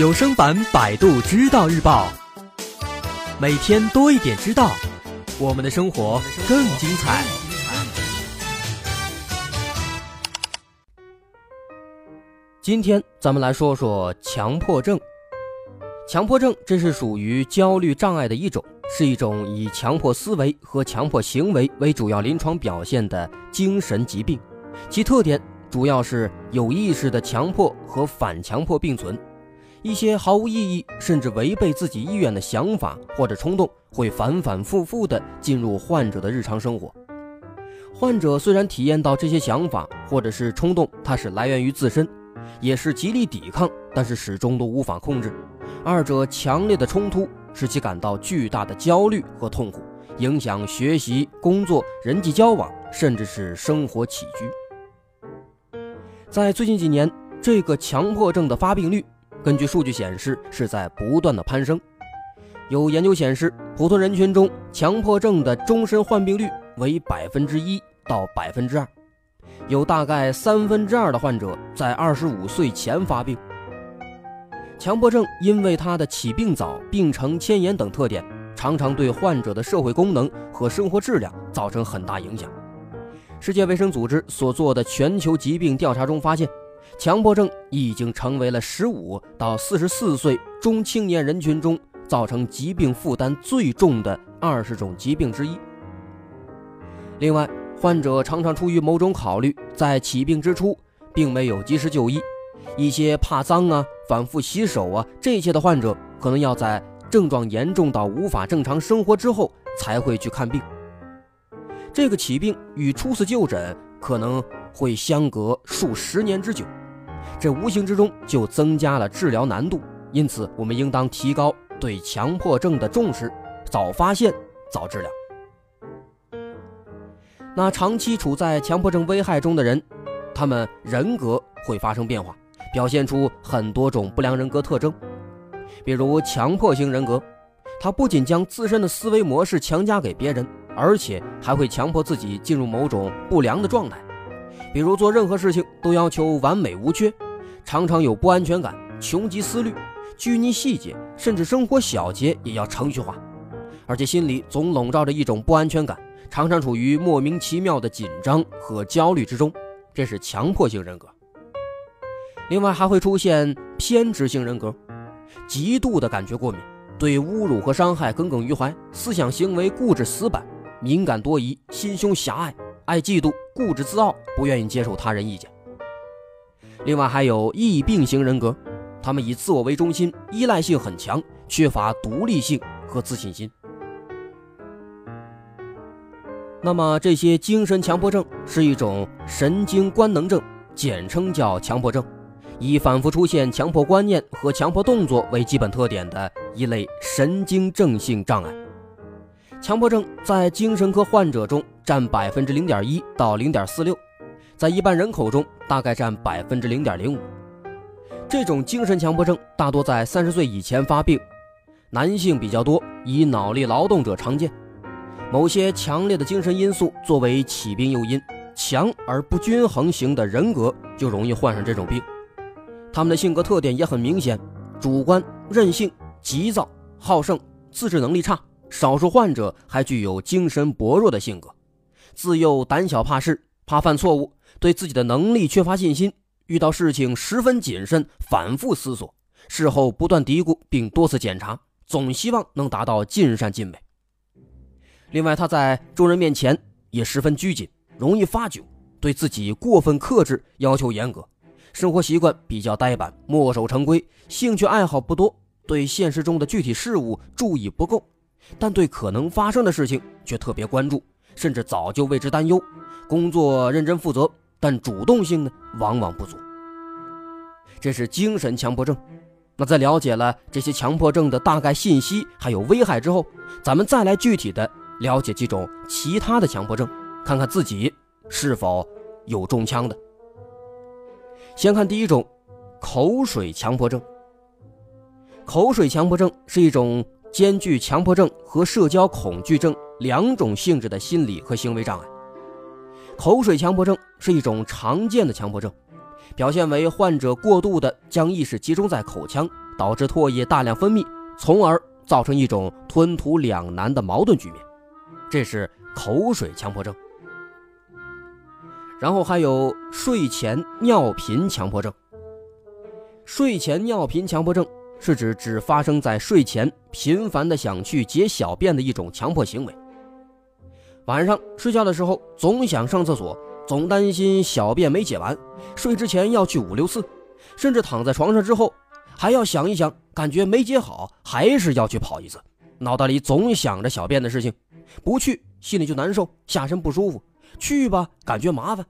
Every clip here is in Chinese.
有声版《百度知道日报》，每天多一点知道，我们的生活更精彩。今天咱们来说说强迫症。强迫症这是属于焦虑障碍的一种，是一种以强迫思维和强迫行为为主要临床表现的精神疾病，其特点主要是有意识的强迫和反强迫并存。一些毫无意义甚至违背自己意愿的想法或者冲动，会反反复复地进入患者的日常生活。患者虽然体验到这些想法或者是冲动，它是来源于自身，也是极力抵抗，但是始终都无法控制。二者强烈的冲突使其感到巨大的焦虑和痛苦，影响学习、工作、人际交往，甚至是生活起居。在最近几年，这个强迫症的发病率。根据数据显示，是在不断的攀升。有研究显示，普通人群中强迫症的终身患病率为百分之一到百分之二，有大概三分之二的患者在二十五岁前发病。强迫症因为它的起病早、病程迁延等特点，常常对患者的社会功能和生活质量造成很大影响。世界卫生组织所做的全球疾病调查中发现。强迫症已经成为了十五到四十四岁中青年人群中造成疾病负担最重的二十种疾病之一。另外，患者常常出于某种考虑，在起病之初并没有及时就医。一些怕脏啊、反复洗手啊这些的患者，可能要在症状严重到无法正常生活之后才会去看病。这个起病与初次就诊可能会相隔数十年之久。这无形之中就增加了治疗难度，因此我们应当提高对强迫症的重视，早发现早治疗。那长期处在强迫症危害中的人，他们人格会发生变化，表现出很多种不良人格特征，比如强迫型人格，他不仅将自身的思维模式强加给别人，而且还会强迫自己进入某种不良的状态，比如做任何事情都要求完美无缺。常常有不安全感，穷极思虑，拘泥细节，甚至生活小节也要程序化，而且心里总笼罩着一种不安全感，常常处于莫名其妙的紧张和焦虑之中，这是强迫性人格。另外还会出现偏执性人格，极度的感觉过敏，对侮辱和伤害耿耿于怀，思想行为固执死板，敏感多疑，心胸狭隘，爱嫉妒，固执自傲，不愿意接受他人意见。另外还有易病型人格，他们以自我为中心，依赖性很强，缺乏独立性和自信心。那么这些精神强迫症是一种神经官能症，简称叫强迫症，以反复出现强迫观念和强迫动作为基本特点的一类神经症性障碍。强迫症在精神科患者中占百分之零点一到零点四六。在一般人口中，大概占百分之零点零五。这种精神强迫症大多在三十岁以前发病，男性比较多，以脑力劳动者常见。某些强烈的精神因素作为起病诱因，强而不均衡型的人格就容易患上这种病。他们的性格特点也很明显：主观、任性、急躁、好胜、自制能力差。少数患者还具有精神薄弱的性格，自幼胆小怕事，怕犯错误。对自己的能力缺乏信心，遇到事情十分谨慎，反复思索，事后不断嘀咕，并多次检查，总希望能达到尽善尽美。另外，他在众人面前也十分拘谨，容易发酒，对自己过分克制，要求严格，生活习惯比较呆板，墨守成规，兴趣爱好不多，对现实中的具体事物注意不够，但对可能发生的事情却特别关注，甚至早就为之担忧，工作认真负责。但主动性呢，往往不足。这是精神强迫症。那在了解了这些强迫症的大概信息还有危害之后，咱们再来具体的了解几种其他的强迫症，看看自己是否有中枪的。先看第一种，口水强迫症。口水强迫症是一种兼具强迫症和社交恐惧症两种性质的心理和行为障碍。口水强迫症是一种常见的强迫症，表现为患者过度的将意识集中在口腔，导致唾液大量分泌，从而造成一种吞吐两难的矛盾局面，这是口水强迫症。然后还有睡前尿频强迫症。睡前尿频强迫症是指只发生在睡前，频繁的想去解小便的一种强迫行为。晚上睡觉的时候总想上厕所，总担心小便没解完，睡之前要去五六次，甚至躺在床上之后还要想一想，感觉没解好还是要去跑一次，脑袋里总想着小便的事情，不去心里就难受，下身不舒服。去吧，感觉麻烦，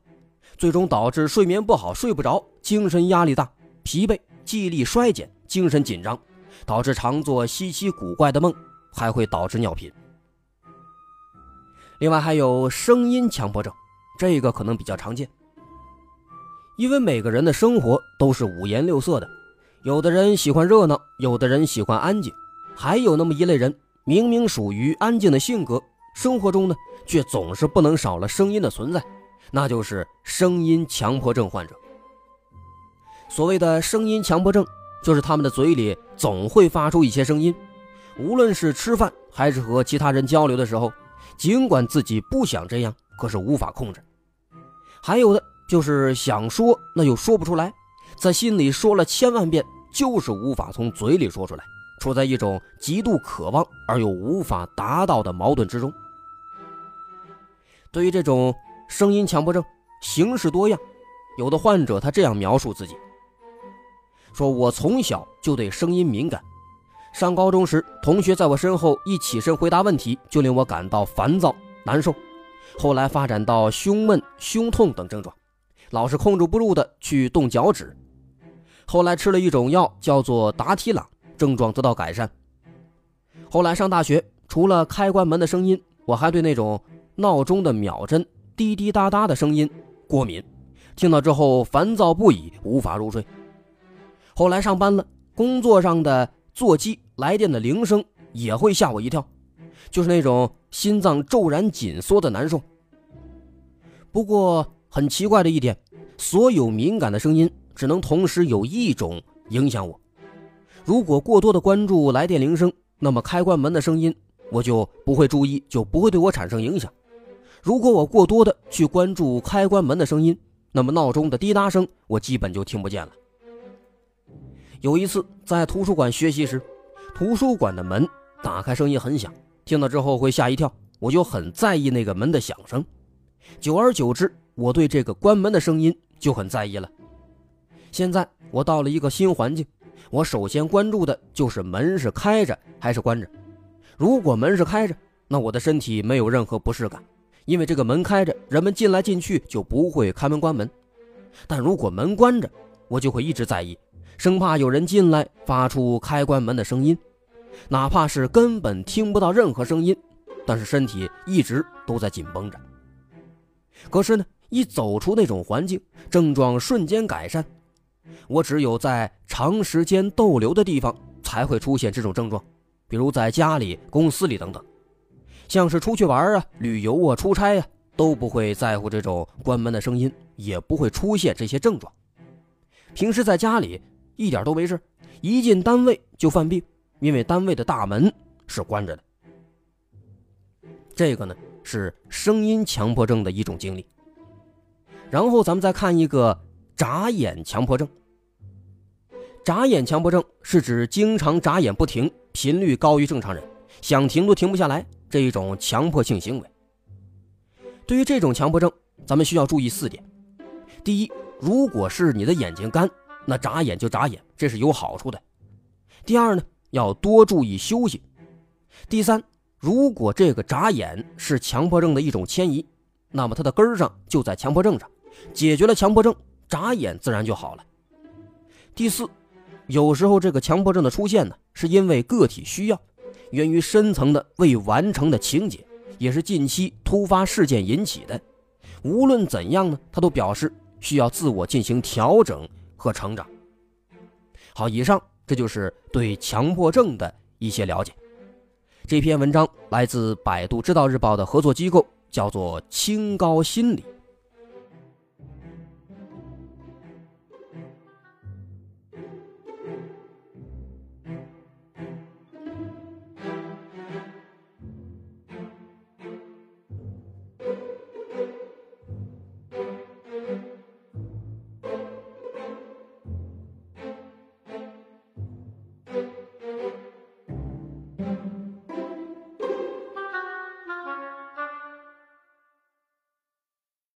最终导致睡眠不好，睡不着，精神压力大，疲惫，记忆力衰减，精神紧张，导致常做稀奇古怪的梦，还会导致尿频。另外还有声音强迫症，这个可能比较常见，因为每个人的生活都是五颜六色的，有的人喜欢热闹，有的人喜欢安静，还有那么一类人，明明属于安静的性格。生活中呢，却总是不能少了声音的存在，那就是声音强迫症患者。所谓的声音强迫症，就是他们的嘴里总会发出一些声音，无论是吃饭还是和其他人交流的时候，尽管自己不想这样，可是无法控制。还有的就是想说，那又说不出来，在心里说了千万遍，就是无法从嘴里说出来。处在一种极度渴望而又无法达到的矛盾之中。对于这种声音强迫症，形式多样，有的患者他这样描述自己：说我从小就对声音敏感，上高中时，同学在我身后一起身回答问题，就令我感到烦躁难受，后来发展到胸闷、胸痛等症状，老是控制不住的去动脚趾，后来吃了一种药，叫做达体朗。症状得到改善。后来上大学，除了开关门的声音，我还对那种闹钟的秒针滴滴答答的声音过敏，听到之后烦躁不已，无法入睡。后来上班了，工作上的座机来电的铃声也会吓我一跳，就是那种心脏骤然紧缩的难受。不过很奇怪的一点，所有敏感的声音只能同时有一种影响我。如果过多的关注来电铃声，那么开关门的声音我就不会注意，就不会对我产生影响。如果我过多的去关注开关门的声音，那么闹钟的滴答声我基本就听不见了。有一次在图书馆学习时，图书馆的门打开声音很响，听到之后会吓一跳，我就很在意那个门的响声。久而久之，我对这个关门的声音就很在意了。现在我到了一个新环境。我首先关注的就是门是开着还是关着。如果门是开着，那我的身体没有任何不适感，因为这个门开着，人们进来进去就不会开门关门。但如果门关着，我就会一直在意，生怕有人进来发出开关门的声音，哪怕是根本听不到任何声音，但是身体一直都在紧绷着。可是呢，一走出那种环境，症状瞬间改善。我只有在长时间逗留的地方才会出现这种症状，比如在家里、公司里等等。像是出去玩啊、旅游啊、出差啊，都不会在乎这种关门的声音，也不会出现这些症状。平时在家里一点都没事，一进单位就犯病，因为单位的大门是关着的。这个呢是声音强迫症的一种经历。然后咱们再看一个眨眼强迫症。眨眼强迫症是指经常眨眼不停，频率高于正常人，想停都停不下来这一种强迫性行为。对于这种强迫症，咱们需要注意四点：第一，如果是你的眼睛干，那眨眼就眨眼，这是有好处的；第二呢，要多注意休息；第三，如果这个眨眼是强迫症的一种迁移，那么它的根儿上就在强迫症上，解决了强迫症，眨眼自然就好了；第四。有时候，这个强迫症的出现呢，是因为个体需要，源于深层的未完成的情节，也是近期突发事件引起的。无论怎样呢，他都表示需要自我进行调整和成长。好，以上这就是对强迫症的一些了解。这篇文章来自百度知道日报的合作机构，叫做清高心理。